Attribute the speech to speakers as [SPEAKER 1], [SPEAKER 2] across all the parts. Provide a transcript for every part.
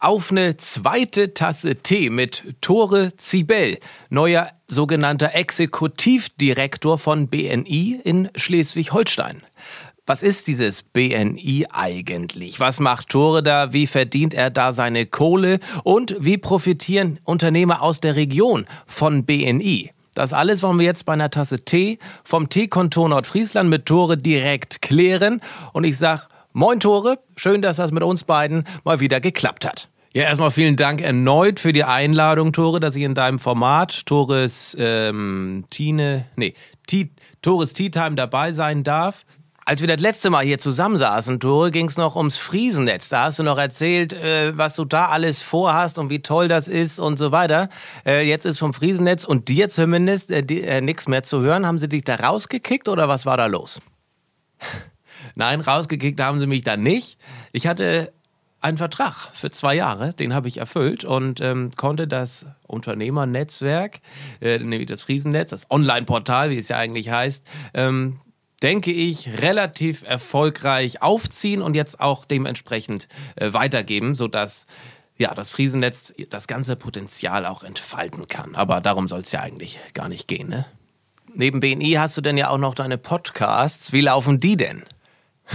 [SPEAKER 1] auf eine zweite Tasse Tee mit Tore Zibel, neuer sogenannter Exekutivdirektor von BNI in Schleswig-Holstein. Was ist dieses BNI eigentlich? Was macht Tore da? Wie verdient er da seine Kohle? Und wie profitieren Unternehmer aus der Region von BNI? Das alles wollen wir jetzt bei einer Tasse Tee vom Teekontor Nordfriesland mit Tore direkt klären. Und ich sag, moin Tore, schön, dass das mit uns beiden mal wieder geklappt hat. Ja, erstmal vielen Dank erneut für die Einladung, Tore, dass ich in deinem Format Tores ähm, Tine, nee, Tea, Tores Tea Time dabei sein darf. Als wir das letzte Mal hier zusammensaßen, Tore, ging es noch ums Friesennetz. Da hast du noch erzählt, äh, was du da alles vorhast und wie toll das ist und so weiter. Äh, jetzt ist vom Friesennetz und dir zumindest äh, äh, nichts mehr zu hören. Haben sie dich da rausgekickt oder was war da los? Nein, rausgekickt haben sie mich da nicht. Ich hatte einen Vertrag für zwei Jahre, den habe ich erfüllt und ähm, konnte das Unternehmernetzwerk, äh, nämlich das Friesennetz, das Online-Portal, wie es ja eigentlich heißt, ähm, denke ich, relativ erfolgreich aufziehen und jetzt auch dementsprechend äh, weitergeben, sodass ja, das Friesennetz das ganze Potenzial auch entfalten kann. Aber darum soll es ja eigentlich gar nicht gehen, ne? Neben BNI hast du denn ja auch noch deine Podcasts. Wie laufen die denn?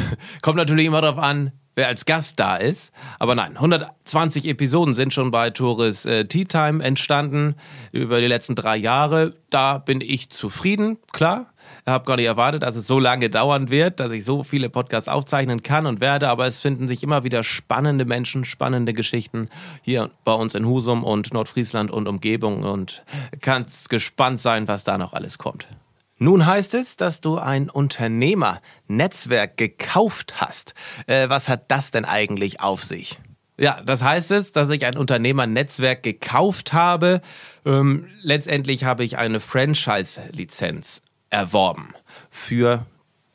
[SPEAKER 1] Kommt natürlich immer darauf an, wer als Gast da ist. Aber nein, 120 Episoden sind schon bei Tourist äh, Tea Time entstanden über die letzten drei Jahre. Da bin ich zufrieden, klar. Ich habe gar nicht erwartet, dass es so lange dauern wird, dass ich so viele Podcasts aufzeichnen kann und werde, aber es finden sich immer wieder spannende Menschen, spannende Geschichten hier bei uns in Husum und Nordfriesland und Umgebung und kannst gespannt sein, was da noch alles kommt. Nun heißt es, dass du ein Unternehmernetzwerk gekauft hast. Äh, was hat das denn eigentlich auf sich? Ja, das heißt es, dass ich ein Unternehmernetzwerk gekauft habe. Ähm, letztendlich habe ich eine Franchise-Lizenz erworben für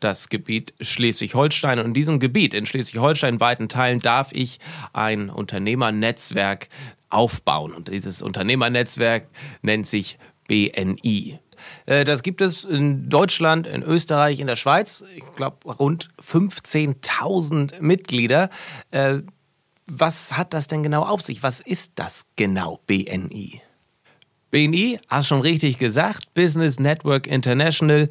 [SPEAKER 1] das Gebiet Schleswig-Holstein. Und in diesem Gebiet, in Schleswig-Holstein, in weiten Teilen, darf ich ein Unternehmernetzwerk aufbauen. Und dieses Unternehmernetzwerk nennt sich BNI. Äh, das gibt es in Deutschland, in Österreich, in der Schweiz. Ich glaube, rund 15.000 Mitglieder. Äh, was hat das denn genau auf sich? Was ist das genau, BNI? BNI, hast schon richtig gesagt, Business Network International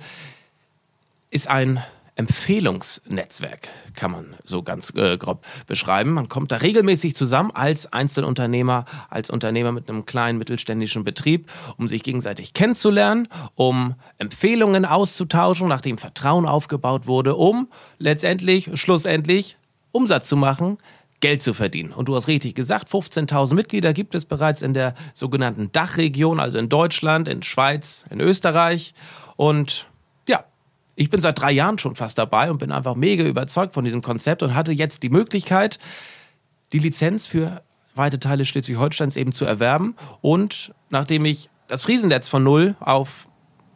[SPEAKER 1] ist ein Empfehlungsnetzwerk, kann man so ganz äh, grob beschreiben. Man kommt da regelmäßig zusammen als Einzelunternehmer, als Unternehmer mit einem kleinen mittelständischen Betrieb, um sich gegenseitig kennenzulernen, um Empfehlungen auszutauschen, nachdem Vertrauen aufgebaut wurde, um letztendlich, schlussendlich Umsatz zu machen, Geld zu verdienen. Und du hast richtig gesagt, 15.000 Mitglieder gibt es bereits in der sogenannten Dachregion, also in Deutschland, in Schweiz, in Österreich. Und ich bin seit drei Jahren schon fast dabei und bin einfach mega überzeugt von diesem Konzept und hatte jetzt die Möglichkeit, die Lizenz für weite Teile Schleswig-Holsteins eben zu erwerben. Und nachdem ich das Friesennetz von null auf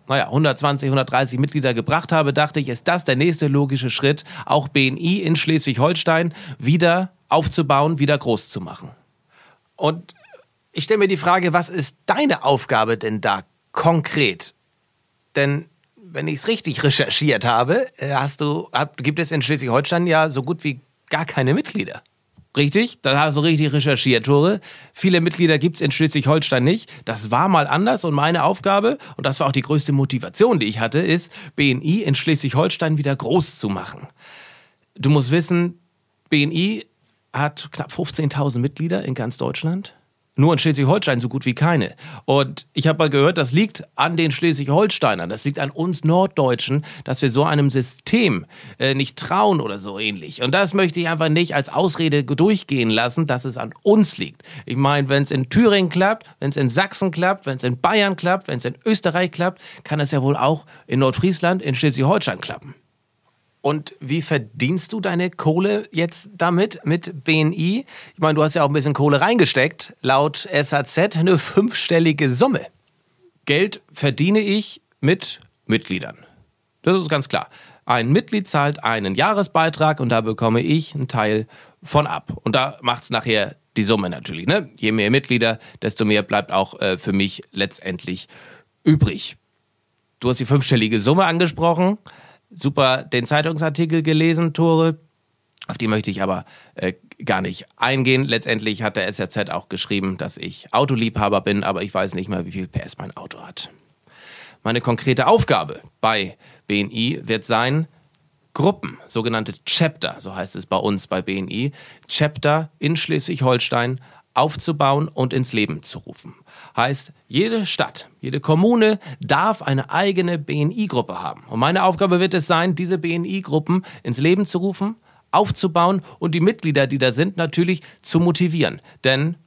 [SPEAKER 1] naja, 120, 130 Mitglieder gebracht habe, dachte ich, ist das der nächste logische Schritt, auch BNI in Schleswig-Holstein wieder aufzubauen, wieder groß zu machen. Und ich stelle mir die Frage, was ist deine Aufgabe denn da konkret? Denn wenn ich es richtig recherchiert habe, äh, hast du, gibt es in Schleswig-Holstein ja so gut wie gar keine Mitglieder. Richtig, da hast du richtig recherchiert, Tore. Viele Mitglieder gibt es in Schleswig-Holstein nicht. Das war mal anders und meine Aufgabe, und das war auch die größte Motivation, die ich hatte, ist, BNI in Schleswig-Holstein wieder groß zu machen. Du musst wissen, BNI hat knapp 15.000 Mitglieder in ganz Deutschland. Nur in Schleswig-Holstein so gut wie keine. Und ich habe mal gehört, das liegt an den Schleswig-Holsteinern, das liegt an uns Norddeutschen, dass wir so einem System äh, nicht trauen oder so ähnlich. Und das möchte ich einfach nicht als Ausrede durchgehen lassen, dass es an uns liegt. Ich meine, wenn es in Thüringen klappt, wenn es in Sachsen klappt, wenn es in Bayern klappt, wenn es in Österreich klappt, kann es ja wohl auch in Nordfriesland, in Schleswig-Holstein klappen. Und wie verdienst du deine Kohle jetzt damit, mit BNI? Ich meine, du hast ja auch ein bisschen Kohle reingesteckt. Laut SAZ eine fünfstellige Summe. Geld verdiene ich mit Mitgliedern. Das ist ganz klar. Ein Mitglied zahlt einen Jahresbeitrag und da bekomme ich einen Teil von ab. Und da macht es nachher die Summe natürlich. Ne? Je mehr Mitglieder, desto mehr bleibt auch äh, für mich letztendlich übrig. Du hast die fünfstellige Summe angesprochen super den Zeitungsartikel gelesen, Tore. Auf die möchte ich aber äh, gar nicht eingehen. Letztendlich hat der SRZ auch geschrieben, dass ich Autoliebhaber bin, aber ich weiß nicht mal, wie viel PS mein Auto hat. Meine konkrete Aufgabe bei BNI wird sein, Gruppen, sogenannte Chapter, so heißt es bei uns bei BNI, Chapter in Schleswig-Holstein aufzubauen und ins Leben zu rufen. Heißt, jede Stadt, jede Kommune darf eine eigene BNI-Gruppe haben. Und meine Aufgabe wird es sein, diese BNI-Gruppen ins Leben zu rufen, aufzubauen und die Mitglieder, die da sind, natürlich zu motivieren. Denn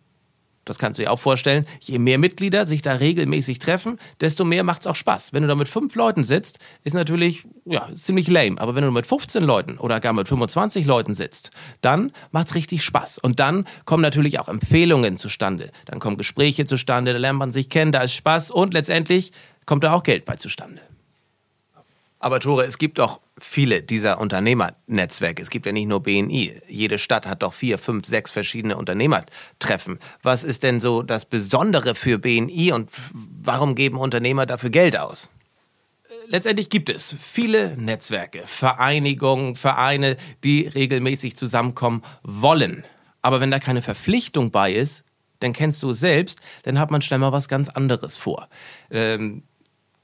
[SPEAKER 1] das kannst du dir auch vorstellen, je mehr Mitglieder sich da regelmäßig treffen, desto mehr macht es auch Spaß. Wenn du da mit fünf Leuten sitzt, ist natürlich ja, ziemlich lame. Aber wenn du mit 15 Leuten oder gar mit 25 Leuten sitzt, dann macht es richtig Spaß. Und dann kommen natürlich auch Empfehlungen zustande. Dann kommen Gespräche zustande, da lernt man sich kennen, da ist Spaß und letztendlich kommt da auch Geld bei zustande. Aber Tore, es gibt doch viele dieser Unternehmernetzwerke. Es gibt ja nicht nur BNI. Jede Stadt hat doch vier, fünf, sechs verschiedene Unternehmertreffen. Was ist denn so das Besondere für BNI und warum geben Unternehmer dafür Geld aus? Letztendlich gibt es viele Netzwerke, Vereinigungen, Vereine, die regelmäßig zusammenkommen wollen. Aber wenn da keine Verpflichtung bei ist, dann kennst du selbst, dann hat man schnell mal was ganz anderes vor. Ähm,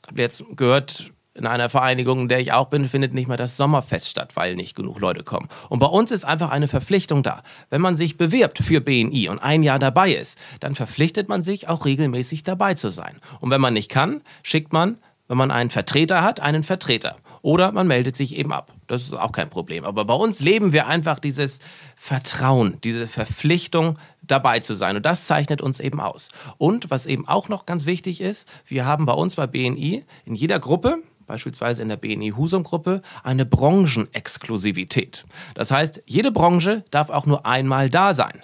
[SPEAKER 1] habe jetzt gehört, in einer Vereinigung, in der ich auch bin, findet nicht mehr das Sommerfest statt, weil nicht genug Leute kommen. Und bei uns ist einfach eine Verpflichtung da. Wenn man sich bewirbt für BNI und ein Jahr dabei ist, dann verpflichtet man sich auch regelmäßig dabei zu sein. Und wenn man nicht kann, schickt man, wenn man einen Vertreter hat, einen Vertreter. Oder man meldet sich eben ab. Das ist auch kein Problem. Aber bei uns leben wir einfach dieses Vertrauen, diese Verpflichtung, dabei zu sein. Und das zeichnet uns eben aus. Und was eben auch noch ganz wichtig ist, wir haben bei uns bei BNI in jeder Gruppe, beispielsweise in der BNI Husum-Gruppe, eine Branchenexklusivität. Das heißt, jede Branche darf auch nur einmal da sein.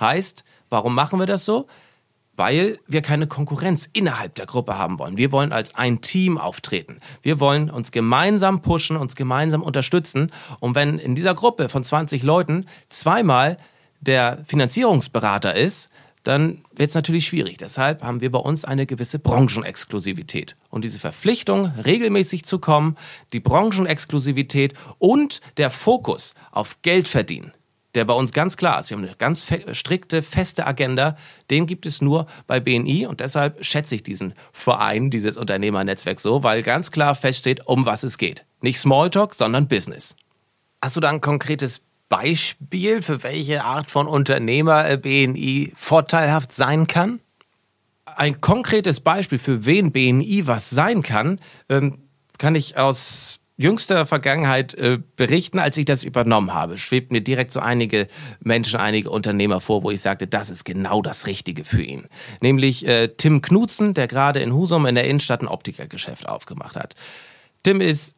[SPEAKER 1] Heißt, warum machen wir das so? Weil wir keine Konkurrenz innerhalb der Gruppe haben wollen. Wir wollen als ein Team auftreten. Wir wollen uns gemeinsam pushen, uns gemeinsam unterstützen. Und wenn in dieser Gruppe von 20 Leuten zweimal der Finanzierungsberater ist, dann wird es natürlich schwierig. Deshalb haben wir bei uns eine gewisse Branchenexklusivität. Und diese Verpflichtung, regelmäßig zu kommen, die Branchenexklusivität und der Fokus auf Geld verdienen, der bei uns ganz klar ist. Wir haben eine ganz strikte, feste Agenda. Den gibt es nur bei BNI und deshalb schätze ich diesen Verein, dieses Unternehmernetzwerk so, weil ganz klar feststeht, um was es geht. Nicht Smalltalk, sondern Business. Hast du da ein konkretes Beispiel, für welche Art von Unternehmer äh, BNI vorteilhaft sein kann? Ein konkretes Beispiel, für wen BNI was sein kann, ähm, kann ich aus jüngster Vergangenheit äh, berichten, als ich das übernommen habe, schwebt mir direkt so einige Menschen, einige Unternehmer vor, wo ich sagte, das ist genau das Richtige für ihn. Nämlich äh, Tim Knutzen, der gerade in Husum in der Innenstadt ein Optikergeschäft aufgemacht hat. Tim ist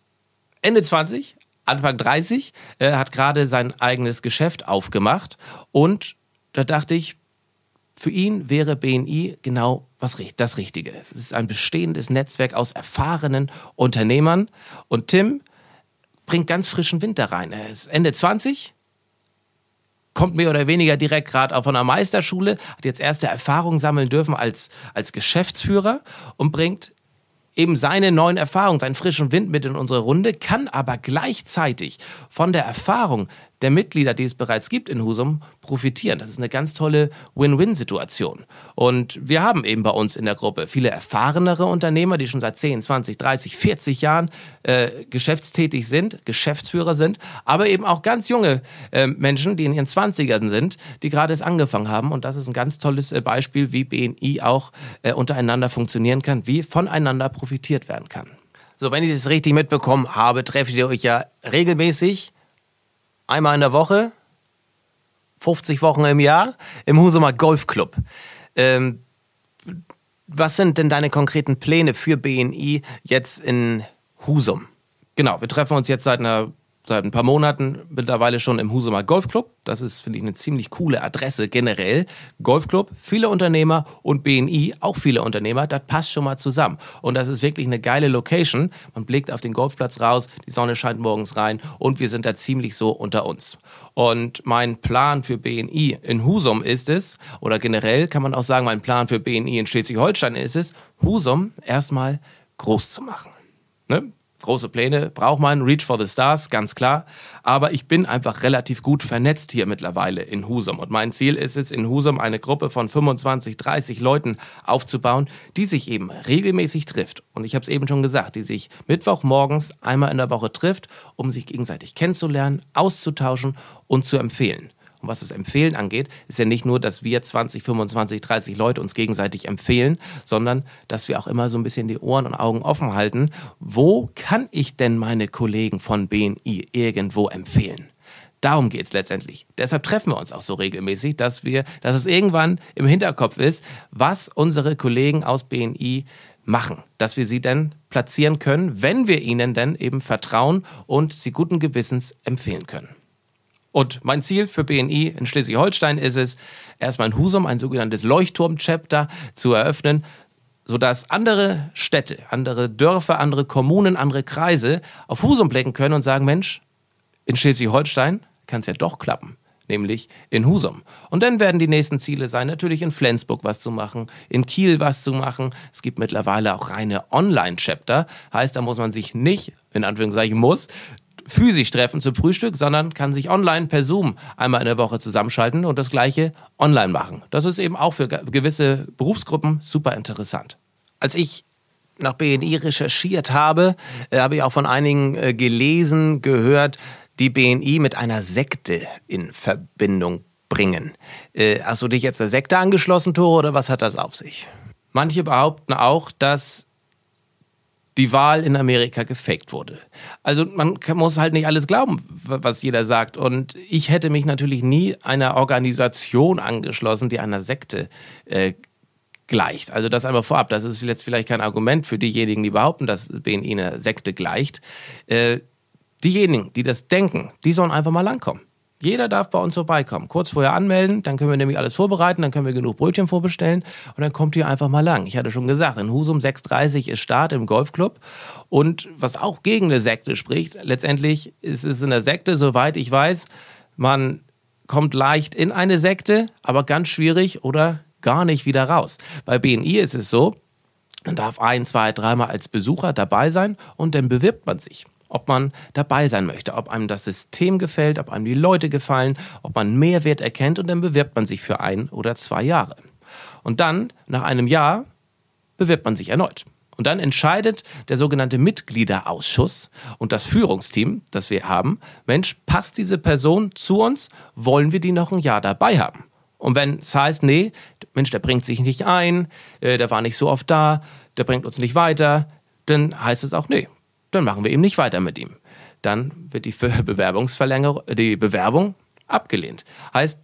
[SPEAKER 1] Ende 20, Anfang 30, äh, hat gerade sein eigenes Geschäft aufgemacht und da dachte ich, für ihn wäre BNI genau was das Richtige. Es ist ein bestehendes Netzwerk aus erfahrenen Unternehmern und Tim bringt ganz frischen Wind da rein. Er ist Ende 20, kommt mehr oder weniger direkt gerade von einer Meisterschule, hat jetzt erste Erfahrungen sammeln dürfen als, als Geschäftsführer und bringt eben seine neuen Erfahrungen, seinen frischen Wind mit in unsere Runde, kann aber gleichzeitig von der Erfahrung der Mitglieder, die es bereits gibt in Husum, profitieren. Das ist eine ganz tolle Win-Win-Situation. Und wir haben eben bei uns in der Gruppe viele erfahrenere Unternehmer, die schon seit 10, 20, 30, 40 Jahren äh, geschäftstätig sind, Geschäftsführer sind, aber eben auch ganz junge äh, Menschen, die in ihren 20ern sind, die gerade es angefangen haben. Und das ist ein ganz tolles äh, Beispiel, wie BNI auch äh, untereinander funktionieren kann, wie voneinander profitiert werden kann. So, wenn ich das richtig mitbekommen habe, trefft ihr euch ja regelmäßig einmal in der Woche, 50 Wochen im Jahr, im Husumer Golfclub. Ähm, was sind denn deine konkreten Pläne für BNI jetzt in Husum? Genau, wir treffen uns jetzt seit einer seit ein paar Monaten mittlerweile schon im Husumer Golfclub. Das ist, finde ich, eine ziemlich coole Adresse generell. Golfclub, viele Unternehmer und BNI, auch viele Unternehmer. Das passt schon mal zusammen. Und das ist wirklich eine geile Location. Man blickt auf den Golfplatz raus, die Sonne scheint morgens rein und wir sind da ziemlich so unter uns. Und mein Plan für BNI in Husum ist es, oder generell kann man auch sagen, mein Plan für BNI in Schleswig-Holstein ist es, Husum erstmal groß zu machen. Ne? Große Pläne braucht man, Reach for the Stars, ganz klar. Aber ich bin einfach relativ gut vernetzt hier mittlerweile in Husum. Und mein Ziel ist es, in Husum eine Gruppe von 25, 30 Leuten aufzubauen, die sich eben regelmäßig trifft. Und ich habe es eben schon gesagt, die sich Mittwochmorgens einmal in der Woche trifft, um sich gegenseitig kennenzulernen, auszutauschen und zu empfehlen. Was das Empfehlen angeht, ist ja nicht nur, dass wir 20, 25, 30 Leute uns gegenseitig empfehlen, sondern dass wir auch immer so ein bisschen die Ohren und Augen offen halten. Wo kann ich denn meine Kollegen von BNI irgendwo empfehlen? Darum geht es letztendlich. Deshalb treffen wir uns auch so regelmäßig, dass wir, dass es irgendwann im Hinterkopf ist, was unsere Kollegen aus BNI machen, dass wir sie denn platzieren können, wenn wir ihnen denn eben vertrauen und sie guten Gewissens empfehlen können. Und mein Ziel für BNI in Schleswig-Holstein ist es, erstmal in Husum ein sogenanntes Leuchtturm-Chapter zu eröffnen, sodass andere Städte, andere Dörfer, andere Kommunen, andere Kreise auf Husum blicken können und sagen, Mensch, in Schleswig-Holstein kann es ja doch klappen nämlich in Husum. Und dann werden die nächsten Ziele sein, natürlich in Flensburg was zu machen, in Kiel was zu machen. Es gibt mittlerweile auch reine Online-Chapter, heißt, da muss man sich nicht, in Anführungszeichen muss, physisch treffen zum Frühstück, sondern kann sich online per Zoom einmal in der Woche zusammenschalten und das gleiche online machen. Das ist eben auch für gewisse Berufsgruppen super interessant. Als ich nach BNI recherchiert habe, äh, habe ich auch von einigen äh, gelesen, gehört, die BNI mit einer Sekte in Verbindung bringen. Äh, hast du dich jetzt der Sekte angeschlossen, Tore, oder was hat das auf sich? Manche behaupten auch, dass die Wahl in Amerika gefaked wurde. Also man muss halt nicht alles glauben, was jeder sagt. Und ich hätte mich natürlich nie einer Organisation angeschlossen, die einer Sekte äh, gleicht. Also das einmal vorab. Das ist jetzt vielleicht kein Argument für diejenigen, die behaupten, dass BNI eine Sekte gleicht. Äh, diejenigen, die das denken, die sollen einfach mal langkommen. Jeder darf bei uns vorbeikommen. Kurz vorher anmelden, dann können wir nämlich alles vorbereiten, dann können wir genug Brötchen vorbestellen und dann kommt ihr einfach mal lang. Ich hatte schon gesagt, in Husum 6.30 ist Start im Golfclub und was auch gegen eine Sekte spricht, letztendlich ist es in der Sekte, soweit ich weiß, man kommt leicht in eine Sekte, aber ganz schwierig oder gar nicht wieder raus. Bei BNI ist es so, man darf ein, zwei, dreimal als Besucher dabei sein und dann bewirbt man sich ob man dabei sein möchte, ob einem das System gefällt, ob einem die Leute gefallen, ob man Mehrwert erkennt und dann bewirbt man sich für ein oder zwei Jahre. Und dann, nach einem Jahr, bewirbt man sich erneut. Und dann entscheidet der sogenannte Mitgliederausschuss und das Führungsteam, das wir haben, Mensch, passt diese Person zu uns? Wollen wir die noch ein Jahr dabei haben? Und wenn es heißt, nee, Mensch, der bringt sich nicht ein, äh, der war nicht so oft da, der bringt uns nicht weiter, dann heißt es auch, nee, dann machen wir eben nicht weiter mit ihm. Dann wird die Bewerbungsverlängerung, die Bewerbung abgelehnt. Heißt,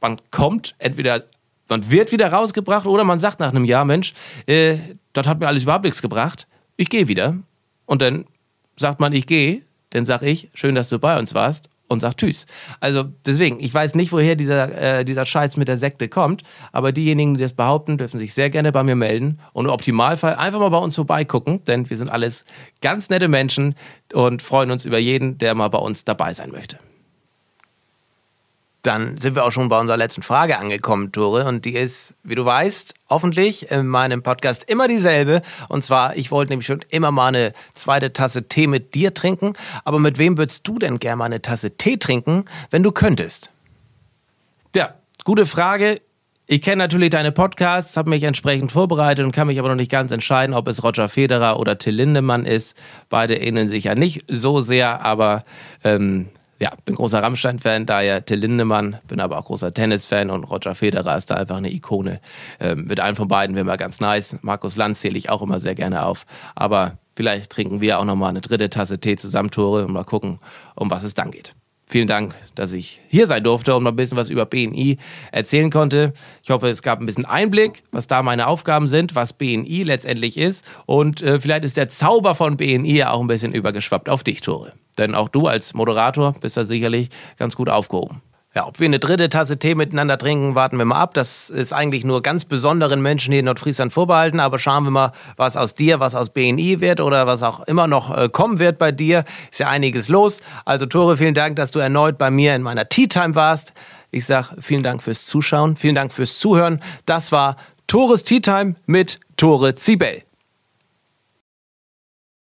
[SPEAKER 1] man kommt entweder, man wird wieder rausgebracht oder man sagt nach einem Jahr, Mensch, äh, dort hat mir alles überhaupt nichts gebracht, ich gehe wieder. Und dann sagt man, ich gehe, dann sage ich, schön, dass du bei uns warst und sagt Tschüss. Also deswegen, ich weiß nicht, woher dieser, äh, dieser Scheiß mit der Sekte kommt, aber diejenigen, die das behaupten, dürfen sich sehr gerne bei mir melden und im Optimalfall einfach mal bei uns vorbeigucken, denn wir sind alles ganz nette Menschen und freuen uns über jeden, der mal bei uns dabei sein möchte. Dann sind wir auch schon bei unserer letzten Frage angekommen, Tore. Und die ist, wie du weißt, hoffentlich in meinem Podcast immer dieselbe. Und zwar, ich wollte nämlich schon immer mal eine zweite Tasse Tee mit dir trinken. Aber mit wem würdest du denn gerne mal eine Tasse Tee trinken, wenn du könntest? Ja, gute Frage. Ich kenne natürlich deine Podcasts, habe mich entsprechend vorbereitet und kann mich aber noch nicht ganz entscheiden, ob es Roger Federer oder Till Lindemann ist. Beide ähneln sich ja nicht so sehr, aber ähm, ja, bin großer Rammstein-Fan, daher Till Lindemann, bin aber auch großer Tennis-Fan und Roger Federer ist da einfach eine Ikone. Ähm, mit einem von beiden wäre mal ganz nice. Markus Lanz zähle ich auch immer sehr gerne auf. Aber vielleicht trinken wir auch nochmal eine dritte Tasse Tee zusammen, Tore, und mal gucken, um was es dann geht. Vielen Dank, dass ich hier sein durfte und mal ein bisschen was über BNI erzählen konnte. Ich hoffe, es gab ein bisschen Einblick, was da meine Aufgaben sind, was BNI letztendlich ist. Und äh, vielleicht ist der Zauber von BNI ja auch ein bisschen übergeschwappt auf dich, Tore. Denn auch du als Moderator bist da sicherlich ganz gut aufgehoben. Ja, ob wir eine dritte Tasse Tee miteinander trinken, warten wir mal ab. Das ist eigentlich nur ganz besonderen Menschen hier in Nordfriesland vorbehalten. Aber schauen wir mal, was aus dir, was aus BNI wird oder was auch immer noch äh, kommen wird bei dir. Ist ja einiges los. Also Tore, vielen Dank, dass du erneut bei mir in meiner Tea Time warst. Ich sag vielen Dank fürs Zuschauen, vielen Dank fürs Zuhören. Das war Tores Tea Time mit Tore Zibel.